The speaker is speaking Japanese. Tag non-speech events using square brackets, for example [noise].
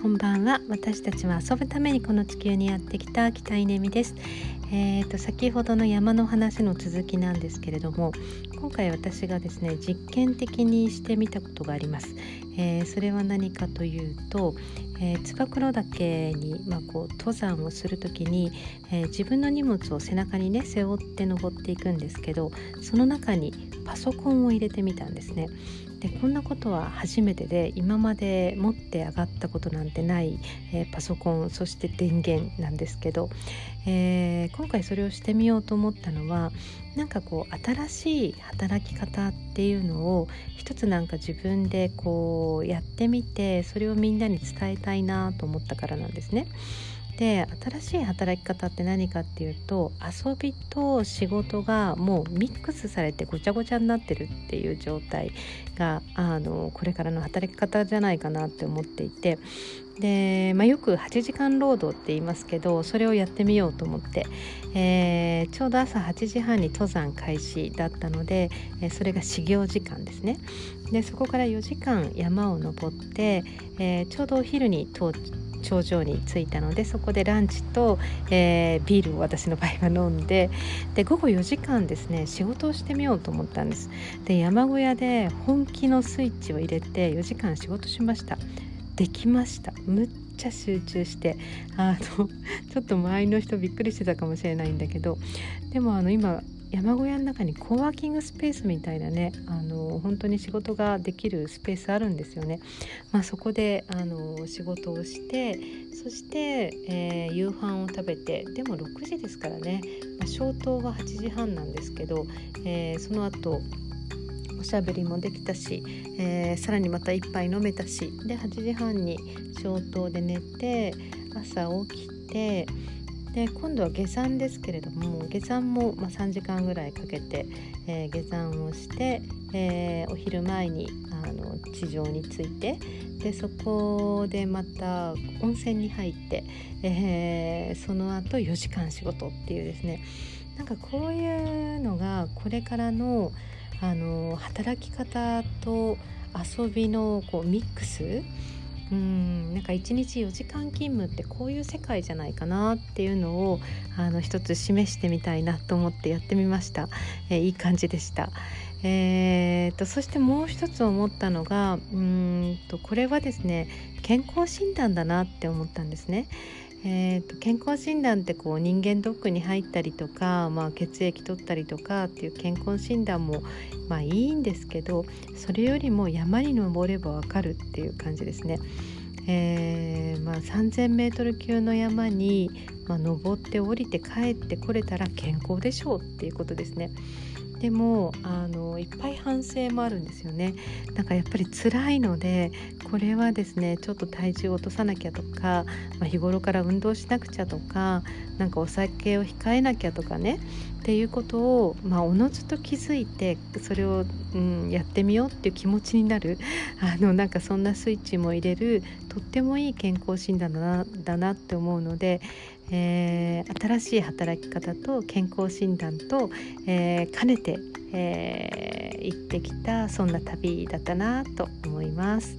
こんばんは。私たちは遊ぶためにこの地球にやってきた北稲美です。えーと、先ほどの山の話の続きなんですけれども今回私がですね実験的にしてみたことがあります、えー、それは何かというと、えー、燕岳に、まあ、こう登山をする時に、えー、自分の荷物を背中にね背負って登っていくんですけどその中にパソコンを入れてみたんですね。でこんなことは初めてで今まで持って上がったことなんてない、えー、パソコンそして電源なんですけど、えー、今回それをしてみようと思ったのはなんかこう新しい働き方っていうのを一つなんか自分でこうやってみてそれをみんなに伝えたいなと思ったからなんですね。で新しい働き方って何かっていうと遊びと仕事がもうミックスされてごちゃごちゃになってるっていう状態があのこれからの働き方じゃないかなって思っていてで、まあ、よく8時間労働って言いますけどそれをやってみようと思って、えー、ちょうど朝8時半に登山開始だったので、えそれが始業時間ですね。でそこから4時間山を登って、えー、ちょうどお昼に到頂上に着いたのでそこでランチと、えー、ビールを私の場合は飲んでで午後4時間ですね仕事をしてみようと思ったんです。で山小屋で本気のスイッチを入れて4時間仕事しました。できました。むっちゃ集中して。あの [laughs] ちょっと周りの人びっくりしてたかもしれないんだけど。でもあの今山小屋の中にコワーキングスペースみたいなねあの本当に仕事ができるスペースあるんですよね。まあ、そこであの仕事をしてそして、えー、夕飯を食べてでも6時ですからね、まあ、消灯は8時半なんですけど、えー、その後おしゃべりもできたし、えー、さらにまた一杯飲めたしで8時半に消灯で寝て朝起きてで今度は下山ですけれども下山も、まあ、3時間ぐらいかけて、えー、下山をして、えー、お昼前にあの地上に着いてでそこでまた温泉に入って、えー、その後4時間仕事っていうですね。なんかこういうのがこれからのあの働き方と遊びのこうミックス？うんなんか1日4時間勤務ってこういう世界じゃないかなっていうのをあの一つ示してみたいなと思ってやってみました、えー、いい感じでした。えーと、そしてもう一つ思ったのがうんとこれはですね健康診断だなって思ったんですね。えーと、健康診断ってこう人間ドックに入ったりとか、まあ、血液取ったりとかっていう健康診断もまあいいんですけどそれよりも山に登ればわかるっていう感じですね。えーまあ、3,000m 級の山に、まあ、登って降りて帰ってこれたら健康でしょうっていうことですね。でもあのいっぱい反省もあるんですよね。なんかやっぱり辛いのでこれはですねちょっと体重を落とさなきゃとか、まあ、日頃から運動しなくちゃとかなんかお酒を控えなきゃとかねっていうことを、まあ、おのずと気づいてそれを、うん、やってみようっていう気持ちになる [laughs] あのなんかそんなスイッチも入れるとってもいい健康診断だなだなって思うので、えー、新しい働き方と健康診断と、えー、兼ねて、えー、行ってきたそんな旅だったなと思います。